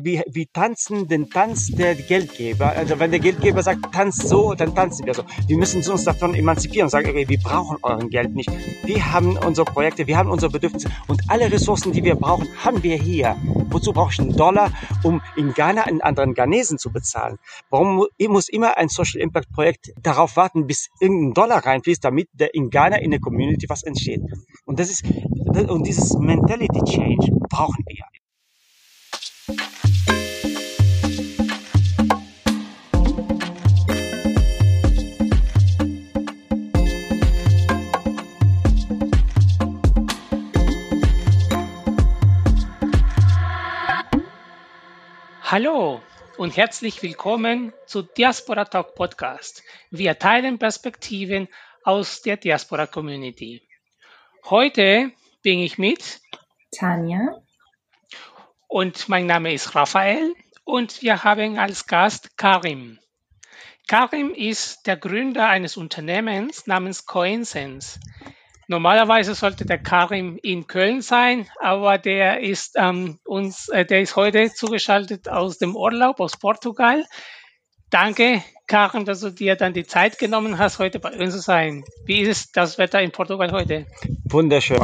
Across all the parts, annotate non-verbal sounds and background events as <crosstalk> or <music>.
wir, wir tanzen den Tanz der Geldgeber. Also wenn der Geldgeber sagt, tanz so, dann tanzen wir so. Wir müssen uns davon emanzipieren und sagen, okay, wir brauchen euren Geld nicht. Wir haben unsere Projekte, wir haben unsere Bedürfnisse und alle Ressourcen, die wir brauchen, haben wir hier. Wozu brauche ich einen Dollar, um in Ghana einen anderen Ghanesen zu bezahlen? Warum muss immer ein Social Impact Projekt darauf warten, bis irgendein Dollar reinfließt, damit in Ghana in der Community was entsteht? Und das ist, und dieses Mentality Change brauchen wir. Hallo und herzlich willkommen zu Diaspora Talk Podcast. Wir teilen Perspektiven aus der Diaspora Community. Heute bin ich mit Tanja und mein Name ist Raphael und wir haben als Gast Karim. Karim ist der Gründer eines Unternehmens namens Coinsense. Normalerweise sollte der Karim in Köln sein, aber der ist ähm, uns, äh, der ist heute zugeschaltet aus dem Urlaub aus Portugal. Danke, Karim, dass du dir dann die Zeit genommen hast, heute bei uns zu sein. Wie ist das Wetter in Portugal heute? Wunderschön.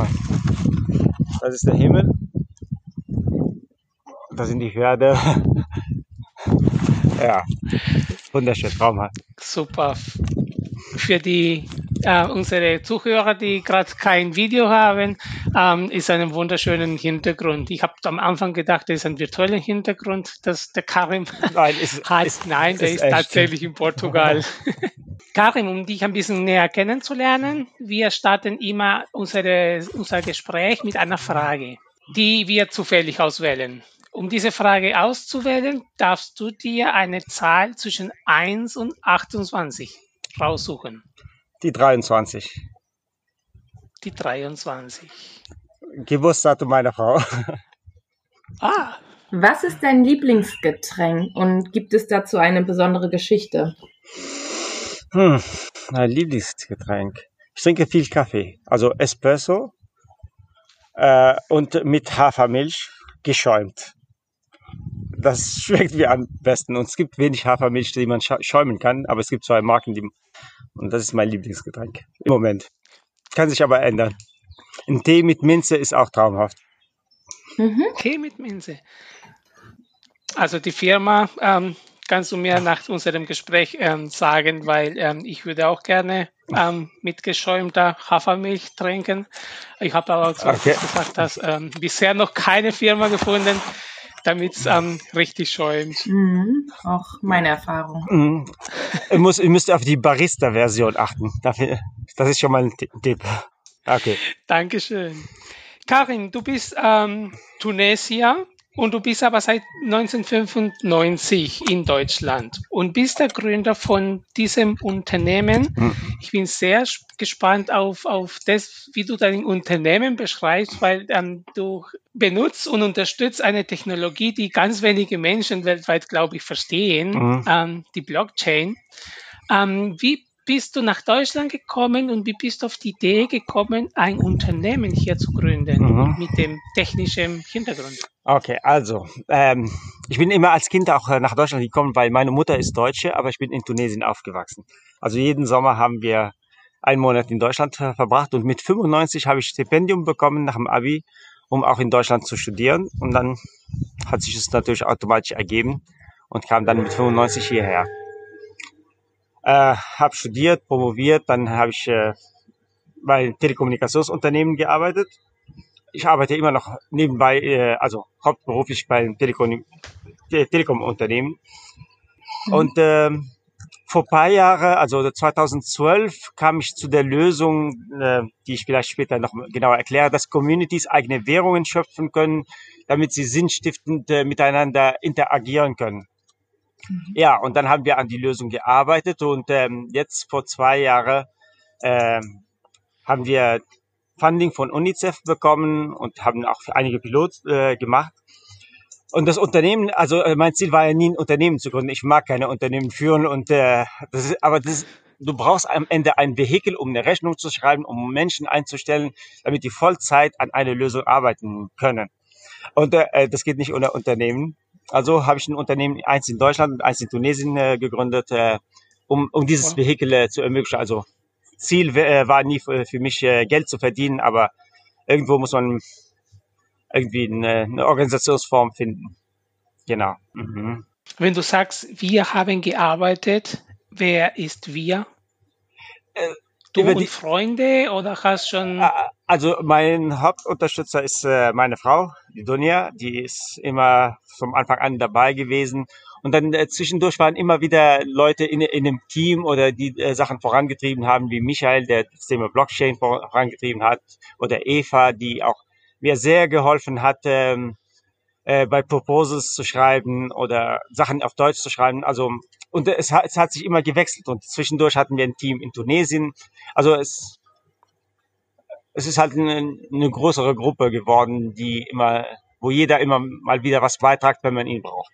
Das ist der Himmel. Das sind die Hörde. <laughs> ja, wunderschön, traumhaft. Super. Für die äh, unsere Zuhörer, die gerade kein Video haben, ähm, ist einen wunderschönen Hintergrund. Ich habe am Anfang gedacht, das ist ein virtueller Hintergrund, dass der Karim <laughs> Nein, ist, <laughs> hat. Ist, Nein, der ist, ist tatsächlich in Portugal. <laughs> Karim, um dich ein bisschen näher kennenzulernen, wir starten immer unsere, unser Gespräch mit einer Frage, die wir zufällig auswählen. Um diese Frage auszuwählen, darfst du dir eine Zahl zwischen 1 und 28 raussuchen. Die 23. Die 23. Geburtsdatum meiner Frau. Ah. Was ist dein Lieblingsgetränk und gibt es dazu eine besondere Geschichte? Hm, mein Lieblingsgetränk. Ich trinke viel Kaffee, also Espresso äh, und mit Hafermilch geschäumt. Das <laughs> schmeckt mir am besten und es gibt wenig Hafermilch, die man schäumen kann, aber es gibt zwei Marken, die und das ist mein Lieblingsgetränk im Moment. Kann sich aber ändern. Ein Tee mit Minze ist auch traumhaft. Mhm. Tee mit Minze. Also die Firma ähm, kannst du mir nach unserem Gespräch ähm, sagen, weil ähm, ich würde auch gerne ähm, mit geschäumter Hafermilch trinken. Ich habe aber auch okay. gesagt, dass ähm, bisher noch keine Firma gefunden, damit es ähm, richtig schäumt. Mhm, auch meine Erfahrung. Mhm. Ihr, muss, ihr müsst auf die Barista-Version achten. Dafür, das ist schon mal ein Tipp. Okay. Dankeschön. Karin, du bist ähm, Tunesier und du bist aber seit 1995 in Deutschland und bist der Gründer von diesem Unternehmen. Hm. Ich bin sehr gespannt auf, auf das, wie du dein Unternehmen beschreibst, weil ähm, du benutzt und unterstützt eine Technologie, die ganz wenige Menschen weltweit, glaube ich, verstehen, mhm. ähm, die Blockchain. Ähm, wie bist du nach Deutschland gekommen und wie bist du auf die Idee gekommen, ein Unternehmen hier zu gründen mhm. mit dem technischen Hintergrund? Okay, also ähm, ich bin immer als Kind auch äh, nach Deutschland gekommen, weil meine Mutter ist Deutsche, aber ich bin in Tunesien aufgewachsen. Also jeden Sommer haben wir einen Monat in Deutschland äh, verbracht und mit 95 habe ich Stipendium bekommen nach dem Abi, um auch in Deutschland zu studieren. Und dann hat sich es natürlich automatisch ergeben und kam dann mit 95 hierher äh, habe studiert, promoviert, dann habe ich äh, bei Telekommunikationsunternehmen gearbeitet. Ich arbeite immer noch nebenbei, äh, also hauptberuflich bei Telekom, Telekom-Unternehmen. Mhm. Und äh, vor paar Jahren, also 2012, kam ich zu der Lösung, äh, die ich vielleicht später noch genauer erkläre, dass Communities eigene Währungen schöpfen können, damit sie sinnstiftend äh, miteinander interagieren können. Mhm. Ja, und dann haben wir an die Lösung gearbeitet und ähm, jetzt vor zwei Jahren ähm, haben wir Funding von UNICEF bekommen und haben auch einige Pilots äh, gemacht. Und das Unternehmen, also äh, mein Ziel war ja nie ein Unternehmen zu gründen. Ich mag keine Unternehmen führen und äh, das ist, aber das, du brauchst am Ende ein Vehikel, um eine Rechnung zu schreiben, um Menschen einzustellen, damit die Vollzeit an einer Lösung arbeiten können. Und äh, das geht nicht ohne Unternehmen. Also habe ich ein Unternehmen, eins in Deutschland und eins in Tunesien äh, gegründet, äh, um, um dieses Vehikel äh, zu ermöglichen. Also Ziel äh, war nie für, für mich äh, Geld zu verdienen, aber irgendwo muss man irgendwie eine, eine Organisationsform finden. Genau. Mhm. Wenn du sagst, wir haben gearbeitet, wer ist wir? Du und die, Freunde oder hast schon? Also mein Hauptunterstützer ist äh, meine Frau, die Dunja, die ist immer vom Anfang an dabei gewesen. Und dann äh, zwischendurch waren immer wieder Leute in, in einem Team oder die äh, Sachen vorangetrieben haben, wie Michael, der das Thema Blockchain vorangetrieben hat, oder Eva, die auch mir sehr geholfen hat, ähm, äh, bei Proposals zu schreiben oder Sachen auf Deutsch zu schreiben. Also und es hat, es hat sich immer gewechselt und zwischendurch hatten wir ein Team in Tunesien. Also es es ist halt eine, eine größere Gruppe geworden, die immer, wo jeder immer mal wieder was beitragt, wenn man ihn braucht.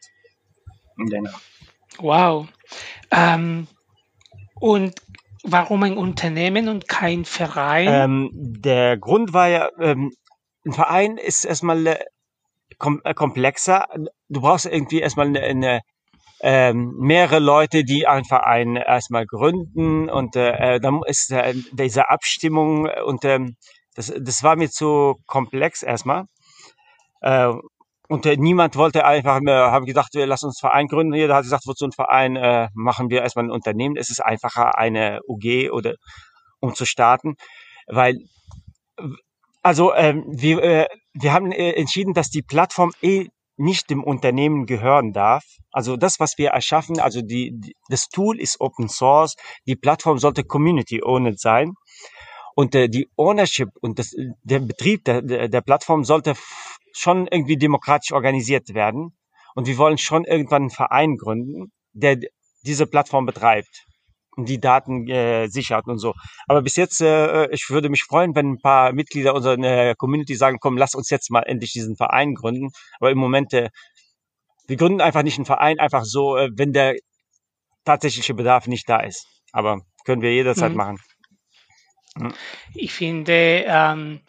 Genau. Wow. Ähm, und warum ein Unternehmen und kein Verein? Ähm, der Grund war ja, ähm, ein Verein ist erstmal äh, kom äh, komplexer. Du brauchst irgendwie erstmal eine, eine ähm, mehrere Leute, die einen Verein erstmal gründen und äh, äh dann ist äh, diese Abstimmung und ähm, das, das war mir zu komplex erstmal. Äh, und äh, niemand wollte einfach mehr, haben gedacht, wir lassen uns Verein gründen. Jeder hat gesagt, wozu ein Verein äh, machen wir erstmal ein Unternehmen. Es ist einfacher, eine UG oder um zu starten, weil also ähm, wir, äh, wir haben äh, entschieden, dass die Plattform eh nicht dem Unternehmen gehören darf. Also das, was wir erschaffen, also die, die das Tool ist Open Source, die Plattform sollte Community owned sein. Und äh, die Ownership und das, der Betrieb der, der, der Plattform sollte schon irgendwie demokratisch organisiert werden. Und wir wollen schon irgendwann einen Verein gründen, der diese Plattform betreibt die Daten äh, sichert und so. Aber bis jetzt, äh, ich würde mich freuen, wenn ein paar Mitglieder unserer äh, Community sagen, komm, lass uns jetzt mal endlich diesen Verein gründen. Aber im Moment, äh, wir gründen einfach nicht einen Verein, einfach so, äh, wenn der tatsächliche Bedarf nicht da ist. Aber können wir jederzeit mhm. machen. Mhm. Ich finde, ähm,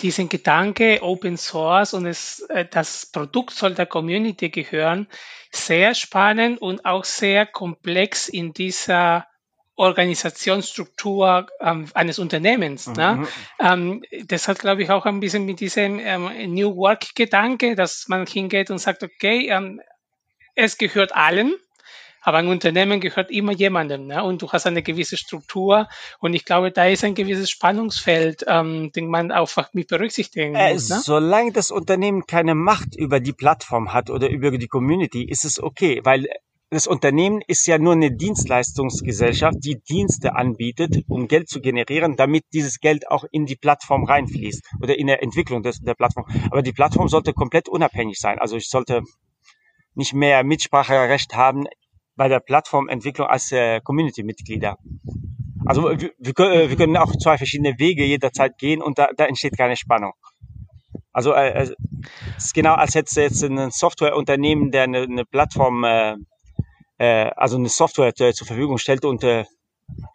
diesen Gedanke Open Source und es, äh, das Produkt soll der Community gehören, sehr spannend und auch sehr komplex in dieser Organisationsstruktur ähm, eines Unternehmens. Ne? Mhm. Ne? Ähm, das hat, glaube ich, auch ein bisschen mit diesem ähm, New Work-Gedanke, dass man hingeht und sagt, okay, ähm, es gehört allen, aber ein Unternehmen gehört immer jemandem ne? und du hast eine gewisse Struktur und ich glaube, da ist ein gewisses Spannungsfeld, ähm, den man einfach mit berücksichtigen äh, muss. Ne? Solange das Unternehmen keine Macht über die Plattform hat oder über die Community, ist es okay, weil das Unternehmen ist ja nur eine Dienstleistungsgesellschaft, die Dienste anbietet, um Geld zu generieren, damit dieses Geld auch in die Plattform reinfließt oder in der Entwicklung des, der Plattform. Aber die Plattform sollte komplett unabhängig sein. Also ich sollte nicht mehr Mitspracherecht haben bei der Plattformentwicklung als äh, Community-Mitglieder. Also wir, wir, äh, können auch zwei verschiedene Wege jederzeit gehen und da, da entsteht keine Spannung. Also äh es ist genau, als hätte jetzt ein Softwareunternehmen, der eine, eine Plattform äh, äh, also eine Software äh, zur Verfügung stellt und äh,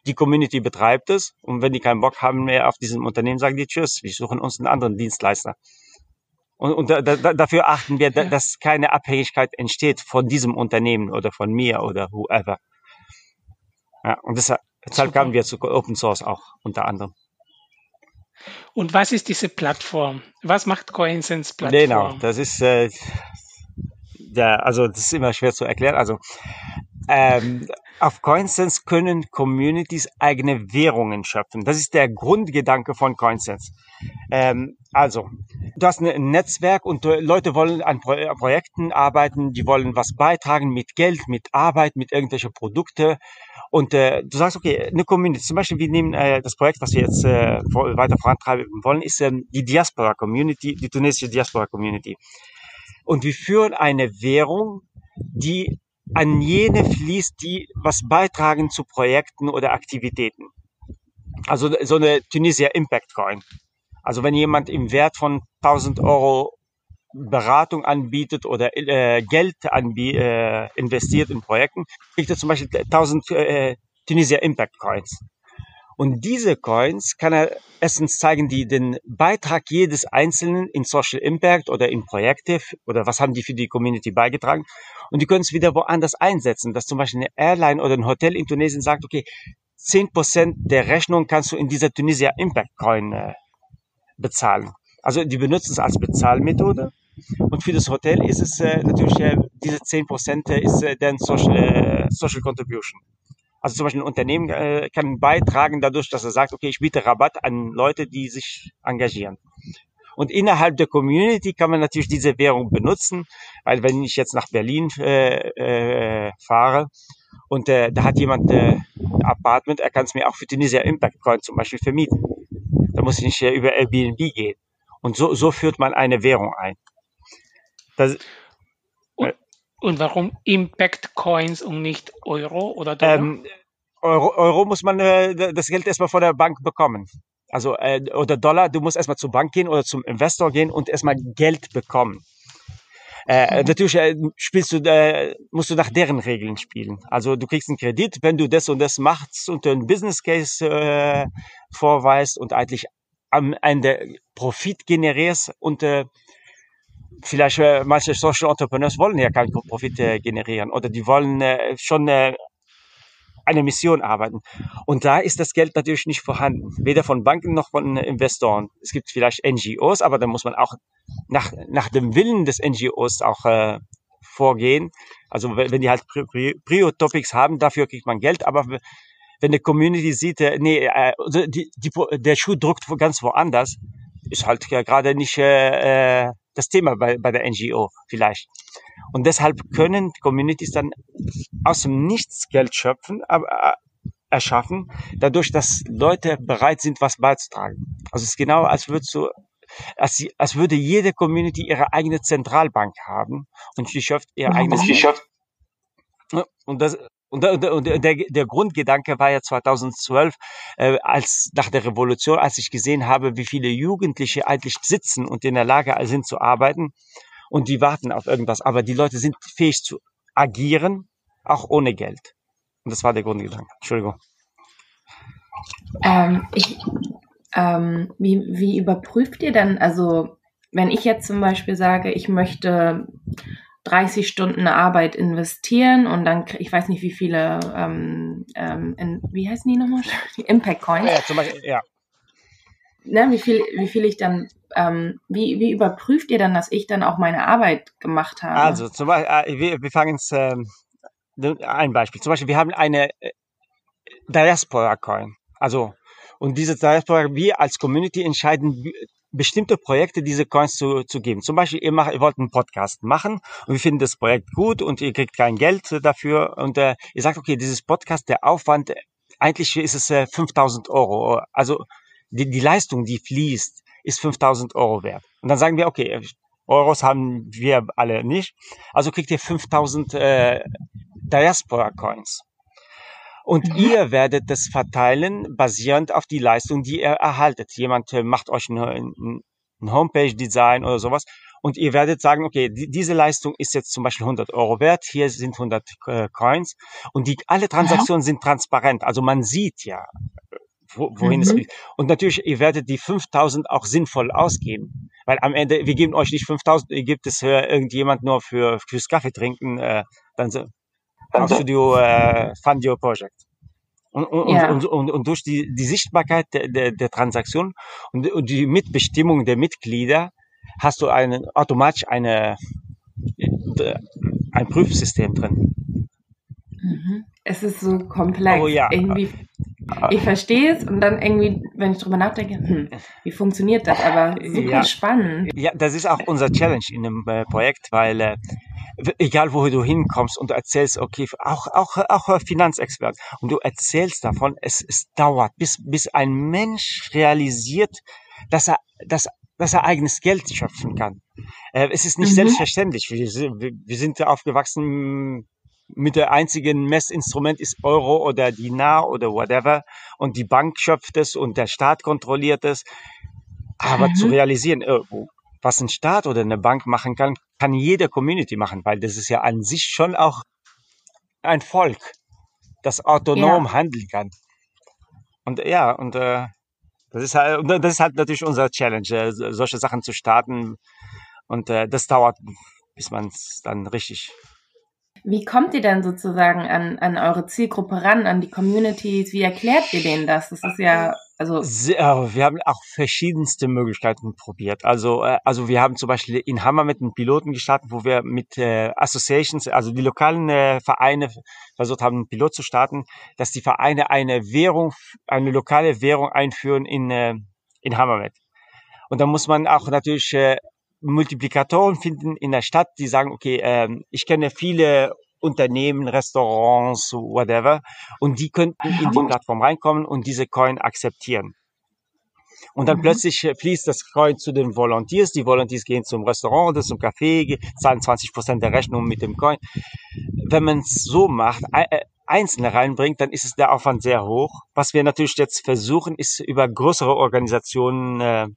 die Community betreibt es. Und wenn die keinen Bock haben mehr auf diesem Unternehmen, sagen die Tschüss, wir suchen uns einen anderen Dienstleister. Und, und da, da, dafür achten wir, da, dass keine Abhängigkeit entsteht von diesem Unternehmen oder von mir oder whoever. Ja, und deshalb, deshalb kamen wir zu Open Source auch unter anderem. Und was ist diese Plattform? Was macht CoinSense Plattform? Genau, das ist äh, der, also das ist immer schwer zu erklären. Also ähm, auf CoinSense können Communities eigene Währungen schöpfen. Das ist der Grundgedanke von CoinSense. Ähm, also, du hast ein Netzwerk und Leute wollen an Pro Projekten arbeiten, die wollen was beitragen mit Geld, mit Arbeit, mit irgendwelchen Produkten. Und äh, du sagst, okay, eine Community, zum Beispiel, wir nehmen äh, das Projekt, was wir jetzt äh, weiter vorantreiben wollen, ist ähm, die Diaspora Community, die tunesische Diaspora Community. Und wir führen eine Währung, die an jene fließt, die was beitragen zu Projekten oder Aktivitäten. Also so eine Tunisia Impact Coin. Also wenn jemand im Wert von 1000 Euro Beratung anbietet oder äh, Geld anbie äh, investiert in Projekten, kriegt er zum Beispiel 1000 äh, Tunisia Impact Coins. Und diese Coins kann er erstens zeigen, die den Beitrag jedes Einzelnen in Social Impact oder in Projekte oder was haben die für die Community beigetragen. Und die können es wieder woanders einsetzen, dass zum Beispiel eine Airline oder ein Hotel in Tunesien sagt, okay, zehn Prozent der Rechnung kannst du in dieser Tunisia Impact Coin äh, bezahlen. Also die benutzen es als Bezahlmethode. Und für das Hotel ist es äh, natürlich, äh, diese 10% äh, ist äh, dann Social, äh, Social Contribution. Also zum Beispiel ein Unternehmen äh, kann beitragen dadurch, dass er sagt, okay, ich biete Rabatt an Leute, die sich engagieren. Und innerhalb der Community kann man natürlich diese Währung benutzen, weil wenn ich jetzt nach Berlin äh, äh, fahre und äh, da hat jemand äh, ein Apartment, er kann es mir auch für Tunisia Impact Coin zum Beispiel vermieten. Da muss ich nicht äh, über Airbnb gehen. Und so, so führt man eine Währung ein. Das, und, warum Impact Coins und nicht Euro oder Dollar? Ähm, Euro, Euro muss man äh, das Geld erstmal von der Bank bekommen. Also äh, oder Dollar, du musst erstmal zur Bank gehen oder zum Investor gehen und erstmal Geld bekommen. Äh, mhm. Natürlich äh, spielst du, äh, musst du nach deren Regeln spielen. Also du kriegst einen Kredit, wenn du das und das machst und einen Business Case äh, vorweist und eigentlich am Ende Profit generierst und äh, vielleicht äh, manche Social Entrepreneurs wollen ja keinen Profit äh, generieren oder die wollen äh, schon äh, eine Mission arbeiten. Und da ist das Geld natürlich nicht vorhanden, weder von Banken noch von Investoren. Es gibt vielleicht NGOs, aber da muss man auch nach, nach dem Willen des NGOs auch äh, vorgehen. Also wenn die halt Prio-Topics haben, dafür kriegt man Geld, aber wenn eine Community sieht, äh, nee, äh, also die, die, der Schuh drückt ganz woanders, ist halt ja gerade nicht äh, äh das Thema bei, bei der NGO vielleicht. Und deshalb können Communities dann aus dem Nichts Geld schöpfen, aber, äh, erschaffen, dadurch, dass Leute bereit sind, was beizutragen. Also es ist genau, als würdest du als, sie, als würde jede Community ihre eigene Zentralbank haben und sie schöpft ihr eigenes Geld. Und das, und, der, und der, der Grundgedanke war ja 2012, äh, als nach der Revolution, als ich gesehen habe, wie viele Jugendliche eigentlich sitzen und in der Lage sind zu arbeiten und die warten auf irgendwas. Aber die Leute sind fähig zu agieren, auch ohne Geld. Und das war der Grundgedanke. Entschuldigung. Ähm, ich, ähm, wie, wie überprüft ihr denn, also wenn ich jetzt zum Beispiel sage, ich möchte 30 Stunden Arbeit investieren und dann, ich weiß nicht, wie viele, ähm, ähm, in, wie heißen die nochmal? <laughs> Impact Coins. Ja, zum Beispiel, ja. Ne, wie viel, wie viel ich dann, ähm, wie, wie überprüft ihr dann, dass ich dann auch meine Arbeit gemacht habe? Also, zum Beispiel, äh, wir, wir fangen es, ähm, ein Beispiel. Zum Beispiel, wir haben eine äh, Diaspora Coin. Also, und diese Diaspora, wir als Community entscheiden, bestimmte Projekte diese Coins zu, zu geben. Zum Beispiel, ihr, macht, ihr wollt einen Podcast machen und wir finden das Projekt gut und ihr kriegt kein Geld dafür und äh, ihr sagt, okay, dieses Podcast, der Aufwand, eigentlich ist es äh, 5000 Euro. Also die, die Leistung, die fließt, ist 5000 Euro wert. Und dann sagen wir, okay, Euros haben wir alle nicht, also kriegt ihr 5000 äh, Diaspora Coins. Und mhm. ihr werdet das verteilen, basierend auf die Leistung, die ihr erhaltet. Jemand äh, macht euch ein, ein Homepage-Design oder sowas und ihr werdet sagen, okay, die, diese Leistung ist jetzt zum Beispiel 100 Euro wert, hier sind 100 äh, Coins und die alle Transaktionen ja. sind transparent, also man sieht ja, wo, wohin mhm. es geht. Und natürlich, ihr werdet die 5000 auch sinnvoll ausgeben, weil am Ende, wir geben euch nicht 5000, ihr gebt es für irgendjemand nur für fürs Kaffee trinken, äh, dann kannst du dir äh, fund your project. Und, und, ja. und, und, und, durch die, die Sichtbarkeit der, der, der Transaktion und, und die Mitbestimmung der Mitglieder hast du einen, automatisch eine, äh, ein Prüfsystem drin. Mhm. Es ist so komplex. Oh, ja. Irgendwie, ich verstehe es und dann irgendwie, wenn ich drüber nachdenke, hm, wie funktioniert das? Aber super ja. spannend. Ja, das ist auch unser Challenge in dem äh, Projekt, weil egal wo du hinkommst und du erzählst, okay, auch, auch, auch Finanzexpert, und du erzählst davon, es, es dauert, bis, bis ein Mensch realisiert, dass er, dass, dass er eigenes Geld schöpfen kann. Äh, es ist nicht mhm. selbstverständlich. Wir, wir, wir sind aufgewachsen mit der einzigen Messinstrument ist Euro oder Dinar oder whatever und die Bank schöpft es und der Staat kontrolliert es. Aber mhm. zu realisieren, äh, was ein Staat oder eine Bank machen kann, kann jede Community machen, weil das ist ja an sich schon auch ein Volk, das autonom ja. handeln kann. Und ja, und äh, das ist halt, das ist halt natürlich unser Challenge, äh, solche Sachen zu starten. Und äh, das dauert, bis man es dann richtig. Wie kommt ihr denn sozusagen an, an eure Zielgruppe ran, an die Communities? Wie erklärt ihr denen das? Das ist ja also Sehr, wir haben auch verschiedenste Möglichkeiten probiert. Also, äh, also wir haben zum Beispiel in Hammer mit einem Piloten gestartet, wo wir mit äh, Associations, also die lokalen äh, Vereine versucht haben, einen Pilot zu starten, dass die Vereine eine Währung, eine lokale Währung einführen in, äh, in Hammermet. Und da muss man auch natürlich äh, Multiplikatoren finden in der Stadt, die sagen, okay, äh, ich kenne viele Unternehmen, Restaurants, whatever. Und die könnten in die Plattform reinkommen und diese Coin akzeptieren. Und dann mhm. plötzlich fließt das Coin zu den Volunteers. Die Volunteers gehen zum Restaurant oder zum Café, zahlen 20 Prozent der Rechnung mit dem Coin. Wenn man es so macht, äh, Einzelne reinbringt, dann ist es der Aufwand sehr hoch. Was wir natürlich jetzt versuchen, ist über größere Organisationen äh,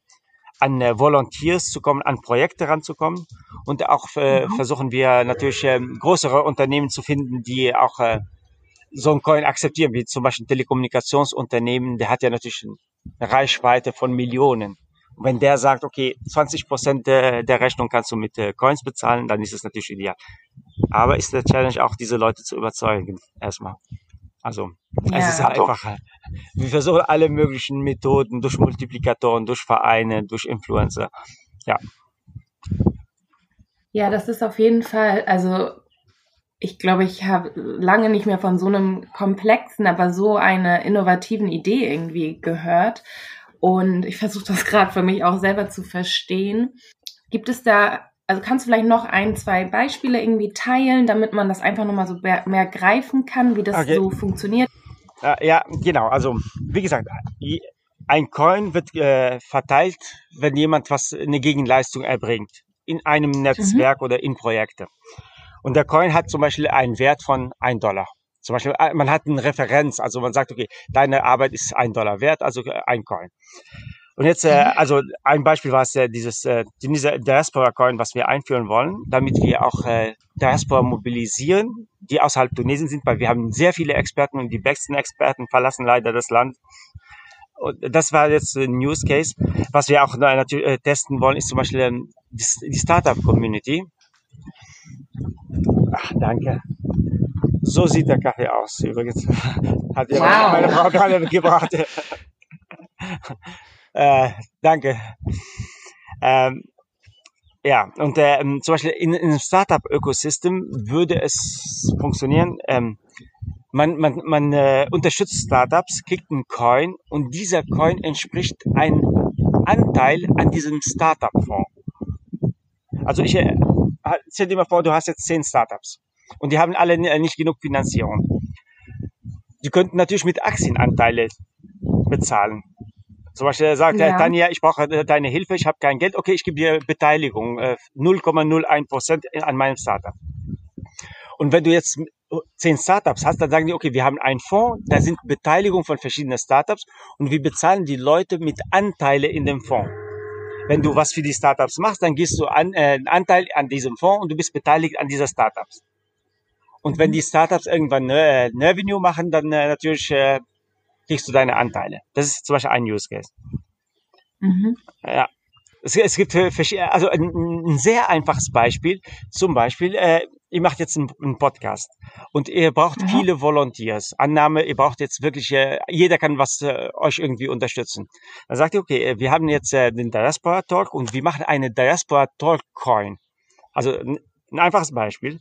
an äh, Volunteers zu kommen, an Projekte ranzukommen. Und auch äh, mhm. versuchen wir natürlich äh, größere Unternehmen zu finden, die auch äh, so ein Coin akzeptieren, wie zum Beispiel ein Telekommunikationsunternehmen, der hat ja natürlich eine Reichweite von Millionen. Und wenn der sagt, okay, 20 Prozent der, der Rechnung kannst du mit äh, Coins bezahlen, dann ist es natürlich ideal. Aber ist der Challenge auch, diese Leute zu überzeugen, erstmal. Also ja. es ist einfach, wir versuchen alle möglichen Methoden durch Multiplikatoren, durch Vereine, durch Influencer. Ja. Ja, das ist auf jeden Fall, also ich glaube, ich habe lange nicht mehr von so einem komplexen, aber so einer innovativen Idee irgendwie gehört. Und ich versuche das <laughs> gerade für mich auch selber zu verstehen. Gibt es da also kannst du vielleicht noch ein, zwei Beispiele irgendwie teilen, damit man das einfach nochmal so mehr, mehr greifen kann, wie das okay. so funktioniert? Ja, genau. Also wie gesagt, ein Coin wird äh, verteilt, wenn jemand was eine Gegenleistung erbringt in einem Netzwerk mhm. oder in Projekte. Und der Coin hat zum Beispiel einen Wert von ein Dollar. Zum Beispiel, äh, man hat eine Referenz, also man sagt, okay, deine Arbeit ist ein Dollar wert, also äh, ein Coin. Und jetzt, äh, mhm. also ein Beispiel war es äh, dieses äh, dieser Diaspora Coin, was wir einführen wollen, damit wir auch äh, Diaspora mobilisieren, die außerhalb Tunesien sind, weil wir haben sehr viele Experten und die besten Experten verlassen leider das Land. Und das war jetzt ein News Case. Was wir auch natürlich äh, testen wollen, ist zum Beispiel ähm, die, die Startup Community. Ach, danke. So sieht der Kaffee aus. Übrigens <laughs> hat ja wow. meine Frau gerade gebracht. <laughs> Äh, danke. Ähm, ja, und äh, zum Beispiel in, in einem Startup-Ökosystem würde es funktionieren. Ähm, man man, man äh, unterstützt Startups, kriegt einen Coin und dieser Coin entspricht ein Anteil an diesem Startup-Fonds. Also ich äh, stell dir mal vor, du hast jetzt zehn Startups und die haben alle nicht genug Finanzierung. Die könnten natürlich mit Aktienanteile bezahlen. Zum Beispiel sagt ja. Tanja, ich brauche äh, deine Hilfe, ich habe kein Geld, okay, ich gebe dir Beteiligung, 0,01 äh, Prozent an meinem Startup. Und wenn du jetzt zehn Startups hast, dann sagen die, okay, wir haben einen Fonds, da sind Beteiligungen von verschiedenen Startups und wir bezahlen die Leute mit Anteile in dem Fonds. Wenn du was für die Startups machst, dann gehst du an, äh, einen Anteil an diesem Fonds und du bist beteiligt an dieser Startups. Und wenn die Startups irgendwann äh, Revenue machen, dann äh, natürlich äh, kriegst du deine Anteile. Das ist zum Beispiel ein Use Case. Mhm. Ja. Es, es gibt verschiedene, also ein, ein, sehr einfaches Beispiel. Zum Beispiel, äh, ihr macht jetzt einen, einen Podcast und ihr braucht mhm. viele Volunteers. Annahme, ihr braucht jetzt wirklich, äh, jeder kann was äh, euch irgendwie unterstützen. Dann sagt ihr, okay, äh, wir haben jetzt äh, den Diaspora Talk und wir machen eine Diaspora Talk Coin. Also ein einfaches Beispiel.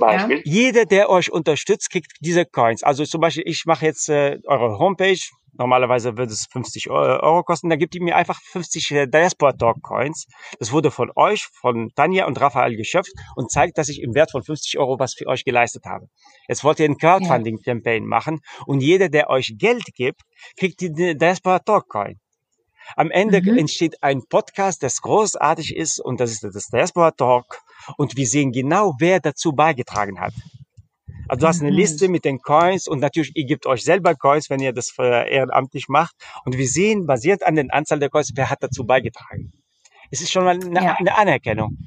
Beispiel. Ja. Jeder, der euch unterstützt, kriegt diese Coins. Also zum Beispiel, ich mache jetzt äh, eure Homepage. Normalerweise würde es 50 Euro kosten. Da gibt ihr mir einfach 50 äh, Diaspora Talk Coins. Das wurde von euch, von Tanja und Raphael geschöpft und zeigt, dass ich im Wert von 50 Euro was für euch geleistet habe. Jetzt wollt ihr ein Crowdfunding-Campaign machen und jeder, der euch Geld gibt, kriegt die Diaspora Talk Coin. Am Ende mhm. entsteht ein Podcast, das großartig ist und das ist das Diaspora Talk und wir sehen genau, wer dazu beigetragen hat. Also du hast eine mhm. Liste mit den Coins und natürlich, ihr gebt euch selber Coins, wenn ihr das ehrenamtlich macht. Und wir sehen, basiert an der Anzahl der Coins, wer hat dazu beigetragen. Es ist schon mal eine, ja. eine Anerkennung.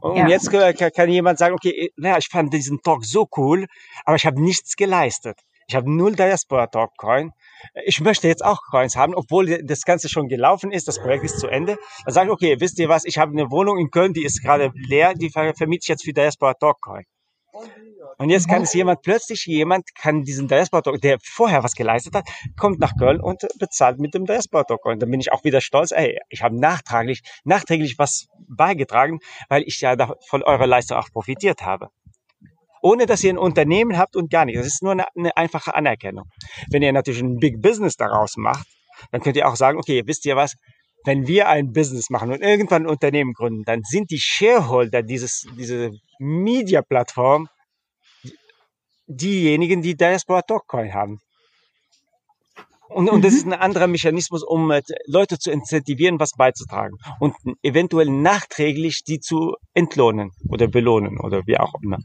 Und ja. jetzt kann jemand sagen, okay, naja, ich fand diesen Talk so cool, aber ich habe nichts geleistet. Ich habe null Diaspora Talk Coin. Ich möchte jetzt auch Coins haben, obwohl das Ganze schon gelaufen ist, das Projekt ist zu Ende. Dann sage ich, okay, wisst ihr was, ich habe eine Wohnung in Köln, die ist gerade leer, die vermiete ich jetzt für Diaspora Dogcoin. Und jetzt kann es jemand, plötzlich jemand kann diesen Diaspora Dog, der vorher was geleistet hat, kommt nach Köln und bezahlt mit dem Diaspora Dog. Und dann bin ich auch wieder stolz, ey, ich habe nachträglich, nachträglich was beigetragen, weil ich ja von eurer Leistung auch profitiert habe ohne dass ihr ein Unternehmen habt und gar nichts. Das ist nur eine, eine einfache Anerkennung. Wenn ihr natürlich ein Big Business daraus macht, dann könnt ihr auch sagen, okay, wisst ihr was, wenn wir ein Business machen und irgendwann ein Unternehmen gründen, dann sind die Shareholder dieses, diese Media-Plattform diejenigen, die Diaspora Dogcoin haben. Und, und das ist mhm. ein anderer Mechanismus, um äh, Leute zu incentivieren, was beizutragen und eventuell nachträglich die zu entlohnen oder belohnen oder wie auch immer.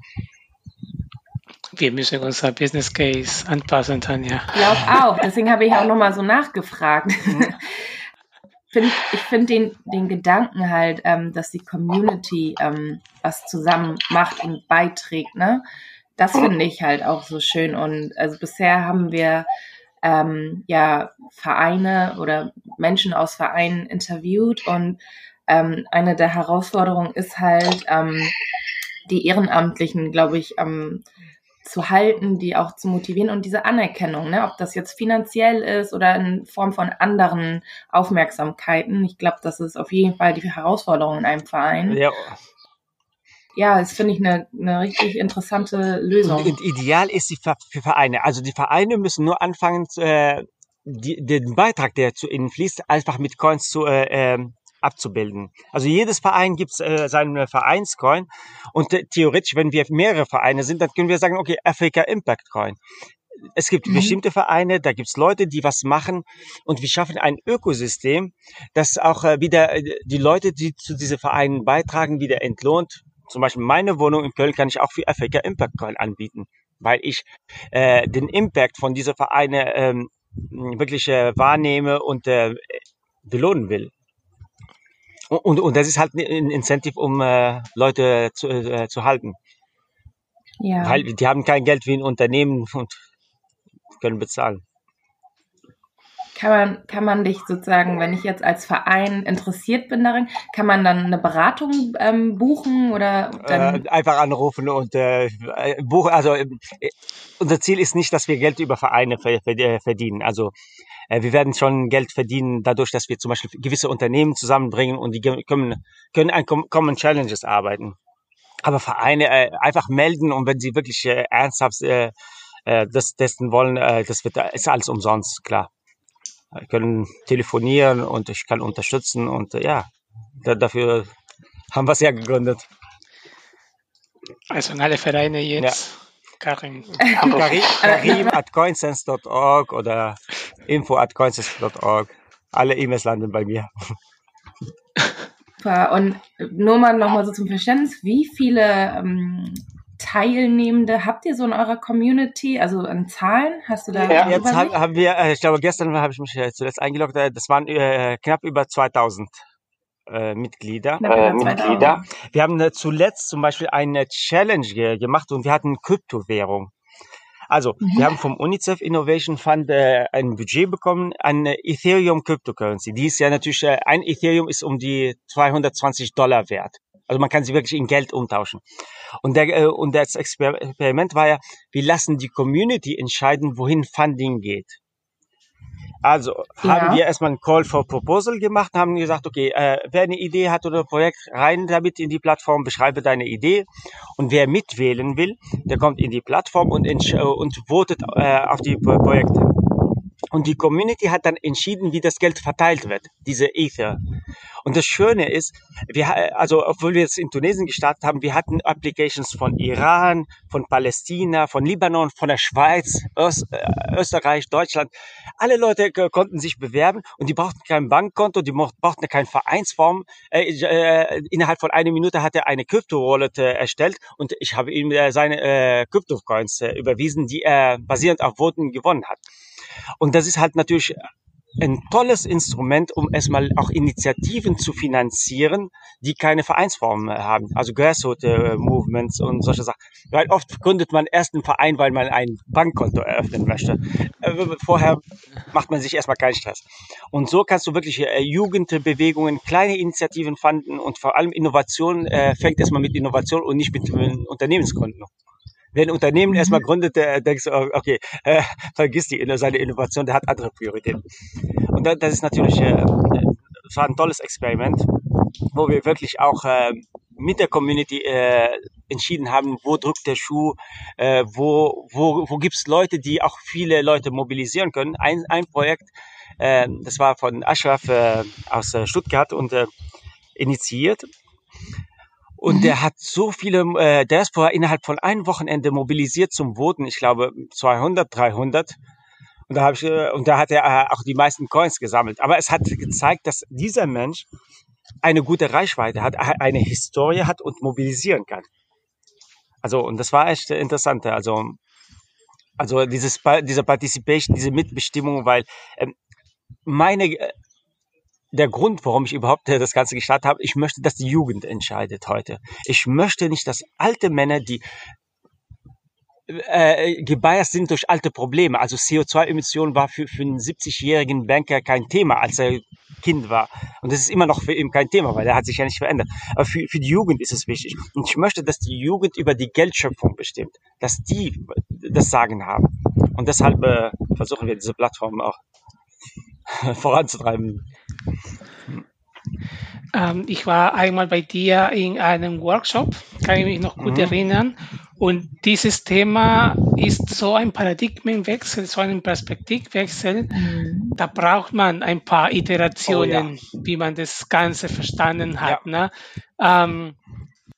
Wir müssen unser Business Case anpassen, Tanja. Ich glaube auch. Deswegen habe ich auch nochmal so nachgefragt. <laughs> find, ich finde den, den Gedanken halt, ähm, dass die Community ähm, was zusammen macht und beiträgt, ne? Das finde ich halt auch so schön. Und also bisher haben wir ähm, ja Vereine oder Menschen aus Vereinen interviewt und ähm, eine der Herausforderungen ist halt, ähm, die Ehrenamtlichen, glaube ich, ähm, zu halten, die auch zu motivieren und diese Anerkennung, ne? ob das jetzt finanziell ist oder in Form von anderen Aufmerksamkeiten. Ich glaube, das ist auf jeden Fall die Herausforderung in einem Verein. Ja. Ja, das finde ich eine, eine richtig interessante Lösung. Und ideal ist sie für, Vereine. Also die Vereine müssen nur anfangen, äh, die, den Beitrag, der zu ihnen fließt, einfach mit Coins zu äh, ähm, abzubilden. Also jedes Verein gibt äh, seinen Vereinscoin und äh, theoretisch, wenn wir mehrere Vereine sind, dann können wir sagen, okay, Africa Impact Coin. Es gibt mhm. bestimmte Vereine, da gibt es Leute, die was machen und wir schaffen ein Ökosystem, das auch äh, wieder äh, die Leute, die zu diesen Vereinen beitragen, wieder entlohnt. Zum Beispiel meine Wohnung in Köln kann ich auch für Africa Impact Coin anbieten, weil ich äh, den Impact von dieser Vereine ähm, wirklich äh, wahrnehme und äh, belohnen will. Und, und das ist halt ein Incentive, um äh, Leute zu, äh, zu halten. Ja. Weil die haben kein Geld wie ein Unternehmen und können bezahlen. Kann man, kann man dich sozusagen, wenn ich jetzt als Verein interessiert bin darin, kann man dann eine Beratung ähm, buchen oder? Äh, einfach anrufen und äh, buchen. Also äh, unser Ziel ist nicht, dass wir Geld über Vereine verdienen. Also äh, wir werden schon Geld verdienen dadurch, dass wir zum Beispiel gewisse Unternehmen zusammenbringen und die können, können an Common Challenges arbeiten. Aber Vereine äh, einfach melden und wenn sie wirklich äh, ernsthaft äh, äh, das testen wollen, äh, das wird ist alles umsonst, klar. Wir können telefonieren und ich kann unterstützen und äh, ja, da, dafür haben wir es ja gegründet. Also in alle Vereine jetzt. Ja. Karim. Karim, Karim at coinsense.org oder info at coinsense.org. Alle E-Mails landen bei mir. <laughs> Und nur mal nochmal so zum Verständnis, wie viele ähm, Teilnehmende habt ihr so in eurer Community? Also an Zahlen? Hast du da? Ja, jetzt haben wir, äh, ich glaube, gestern habe ich mich äh, zuletzt eingeloggt, äh, das waren äh, knapp über 2000 äh, Mitglieder. Äh, Mitglieder. Wir haben äh, zuletzt zum Beispiel eine Challenge ge gemacht und wir hatten Kryptowährung. Also, mhm. wir haben vom UNICEF Innovation Fund äh, ein Budget bekommen an äh, Ethereum Cryptocurrency. Die ist ja natürlich, ein Ethereum ist um die 220 Dollar wert. Also man kann sie wirklich in Geld umtauschen. Und, der, und das Experiment war ja, wir lassen die Community entscheiden, wohin Funding geht. Also ja. haben wir erstmal einen Call for Proposal gemacht, haben gesagt, okay, äh, wer eine Idee hat oder ein Projekt, rein damit in die Plattform, beschreibe deine Idee. Und wer mitwählen will, der kommt in die Plattform und, und votet äh, auf die Projekte. Und die Community hat dann entschieden, wie das Geld verteilt wird, diese Ether. Und das Schöne ist, wir, also, obwohl wir jetzt in Tunesien gestartet haben, wir hatten Applications von Iran, von Palästina, von Libanon, von der Schweiz, Öst, äh, Österreich, Deutschland. Alle Leute konnten sich bewerben und die brauchten kein Bankkonto, die brauchten keine Vereinsform. Äh, äh, innerhalb von einer Minute hat er eine Crypto-Wallet äh, erstellt und ich habe ihm seine äh, Crypto-Coins äh, überwiesen, die er basierend auf Voten gewonnen hat. Und das ist halt natürlich ein tolles Instrument, um erstmal auch Initiativen zu finanzieren, die keine Vereinsform haben. Also Grassroot-Movements und solche Sachen. Weil oft gründet man erst einen Verein, weil man ein Bankkonto eröffnen möchte. Äh, vorher macht man sich erstmal keinen Stress. Und so kannst du wirklich äh, Jugendbewegungen, kleine Initiativen fanden und vor allem Innovation äh, fängt erstmal mit Innovation und nicht mit Unternehmensgründen wenn ein Unternehmen mhm. erstmal gründet, der denkst du, oh, okay, äh, vergiss die, seine Innovation, der hat andere Prioritäten. Und das, das ist natürlich, äh, das war ein tolles Experiment, wo wir wirklich auch äh, mit der Community äh, entschieden haben, wo drückt der Schuh, äh, wo, wo, wo gibt's Leute, die auch viele Leute mobilisieren können. Ein, ein Projekt, äh, das war von Ashraf äh, aus äh, Stuttgart und äh, initiiert. Und mhm. der hat so viele äh, Diaspora innerhalb von einem Wochenende mobilisiert zum Voten. Ich glaube 200, 300. Und da, hab ich, äh, und da hat er äh, auch die meisten Coins gesammelt. Aber es hat gezeigt, dass dieser Mensch eine gute Reichweite hat, eine Historie hat und mobilisieren kann. Also, und das war echt interessant. Also, also dieses, diese Participation, diese Mitbestimmung, weil ähm, meine, äh, der Grund, warum ich überhaupt äh, das Ganze gestartet habe, ich möchte, dass die Jugend entscheidet heute. Ich möchte nicht, dass alte Männer, die äh, gebiased sind durch alte Probleme. Also CO2-Emissionen war für, für einen 70-jährigen Banker kein Thema, als er Kind war. Und das ist immer noch für ihn kein Thema, weil er hat sich ja nicht verändert. Aber für, für die Jugend ist es wichtig. Und ich möchte, dass die Jugend über die Geldschöpfung bestimmt, dass die das Sagen haben. Und deshalb äh, versuchen wir diese Plattform auch <laughs> voranzutreiben. Ähm, ich war einmal bei dir in einem Workshop, kann ich mich noch gut mhm. erinnern. Und dieses Thema ist so ein Paradigmenwechsel, so ein Perspektivwechsel. Mhm. Da braucht man ein paar Iterationen, oh, ja. wie man das Ganze verstanden hat. Ja. Ne? Ähm,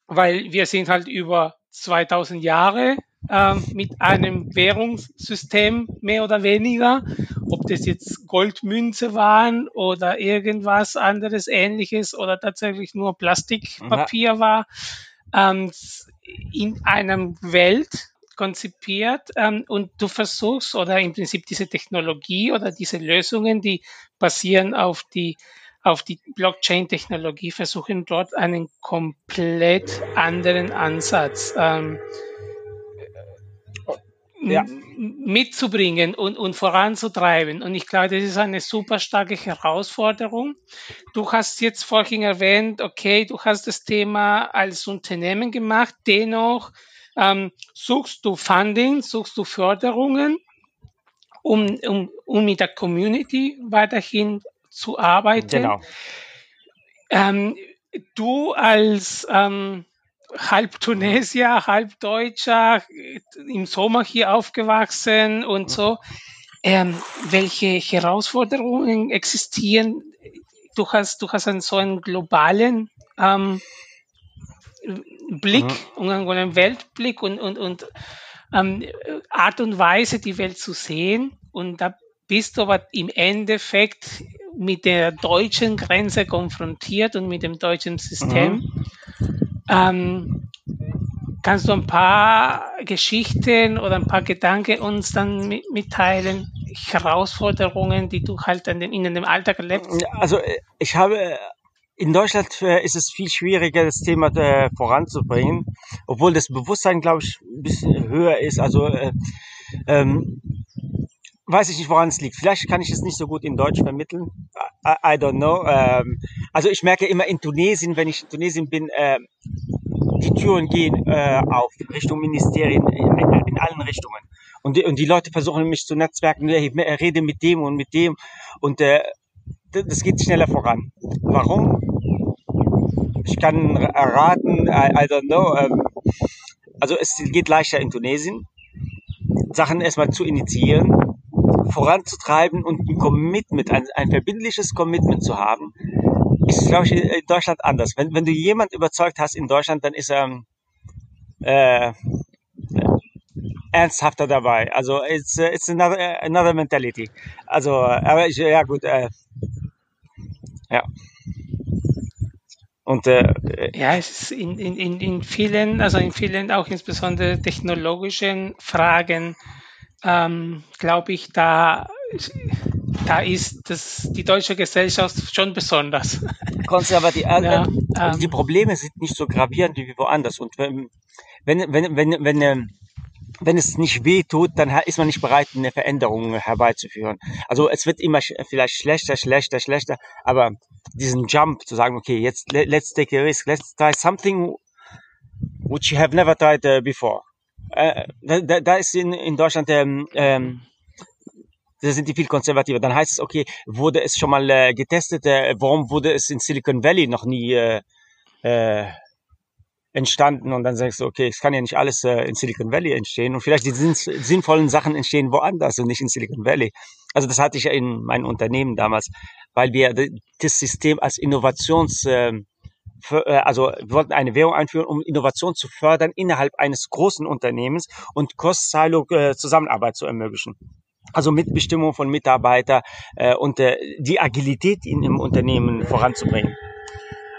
weil wir sind halt über 2000 Jahre äh, mit einem Währungssystem mehr oder weniger, ob das jetzt Goldmünze waren oder irgendwas anderes ähnliches oder tatsächlich nur Plastikpapier ja. war, ähm, in einem Welt konzipiert ähm, und du versuchst oder im Prinzip diese Technologie oder diese Lösungen, die basieren auf die auf die Blockchain-Technologie, versuchen dort einen komplett anderen Ansatz ähm, ja. mitzubringen und, und voranzutreiben. Und ich glaube, das ist eine super starke Herausforderung. Du hast jetzt vorhin erwähnt, okay, du hast das Thema als Unternehmen gemacht, dennoch ähm, suchst du Funding, suchst du Förderungen, um, um, um mit der Community weiterhin zu arbeiten. Genau. Ähm, du als ähm, halb Tunesier, halb Deutscher, im Sommer hier aufgewachsen und so. Ähm, welche Herausforderungen existieren? Du hast, du hast einen so einen globalen ähm, Blick mhm. und einen Weltblick und, und, und ähm, Art und Weise, die Welt zu sehen. Und da bist du aber im Endeffekt mit der deutschen Grenze konfrontiert und mit dem deutschen System. Mhm. Ähm, kannst du ein paar Geschichten oder ein paar Gedanken uns dann mitteilen, Herausforderungen, die du halt in, in dem Alltag erlebst? Also ich habe in Deutschland äh, ist es viel schwieriger, das Thema äh, voranzubringen, obwohl das Bewusstsein, glaube ich, ein bisschen höher ist. Also äh, ähm, weiß ich nicht, woran es liegt. Vielleicht kann ich es nicht so gut in Deutsch vermitteln. I, I don't know. Ähm, also ich merke immer in Tunesien, wenn ich in Tunesien bin, äh, die Türen gehen äh, auf Richtung Ministerien in, in allen Richtungen. Und die, und die Leute versuchen mich zu netzwerken, ich rede mit dem und mit dem. Und äh, das geht schneller voran. Warum? Ich kann erraten, I, I don't know. Ähm, also es geht leichter in Tunesien, Sachen erstmal zu initiieren voranzutreiben und ein Commitment, ein, ein verbindliches Commitment zu haben, ist, glaube ich, in Deutschland anders. Wenn, wenn du jemand überzeugt hast in Deutschland, dann ist er äh, ernsthafter dabei. Also it's, it's another, another mentality. Also, aber ich, ja gut, äh, ja. Und äh, ja, es ist in, in, in vielen, also in vielen auch insbesondere technologischen Fragen ähm, glaube ich, da da ist das, die deutsche Gesellschaft schon besonders. Konservativ. Äh, ja, äh, <laughs> ähm, die Probleme sind nicht so gravierend wie woanders. Und wenn, wenn, wenn, wenn, wenn, ähm, wenn es nicht weh tut, dann ist man nicht bereit, eine Veränderung herbeizuführen. Also es wird immer vielleicht schlechter, schlechter, schlechter, aber diesen Jump zu sagen, okay, jetzt let's take a risk, let's try something which you have never tried uh, before. Äh, da, da ist in, in Deutschland ähm, ähm, da sind die viel konservativer. Dann heißt es, okay, wurde es schon mal äh, getestet? Äh, warum wurde es in Silicon Valley noch nie äh, äh, entstanden? Und dann sagst du, okay, es kann ja nicht alles äh, in Silicon Valley entstehen und vielleicht die sinnvollen Sachen entstehen woanders und nicht in Silicon Valley. Also das hatte ich in meinem Unternehmen damals, weil wir das System als Innovations äh, für, äh, also wollten eine Währung einführen, um Innovation zu fördern innerhalb eines großen Unternehmens und Cross-Silo äh, Zusammenarbeit zu ermöglichen also Mitbestimmung von Mitarbeitern äh, und äh, die Agilität in im Unternehmen voranzubringen.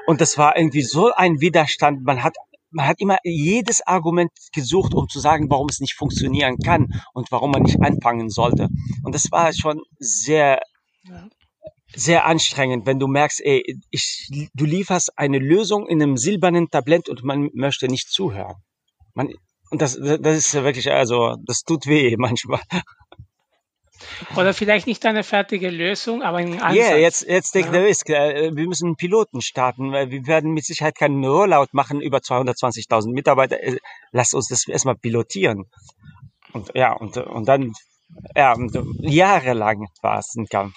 Und das war irgendwie so ein Widerstand. Man hat man hat immer jedes Argument gesucht, um zu sagen, warum es nicht funktionieren kann und warum man nicht anfangen sollte. Und das war schon sehr, sehr anstrengend, wenn du merkst, ey, ich, du lieferst eine Lösung in einem silbernen Tablett und man möchte nicht zuhören. Man, und das, das ist wirklich, also, das tut weh <laughs> manchmal. Oder vielleicht nicht eine fertige Lösung, aber ein Ansatz. Ja, yeah, jetzt, jetzt take ja. the risk. Äh, wir müssen einen Piloten starten. Wir werden mit Sicherheit keinen Rollout machen über 220.000 Mitarbeiter. Äh, lass uns das erstmal pilotieren. Und ja, und, und dann, ja, und jahrelang war es ein Kampf.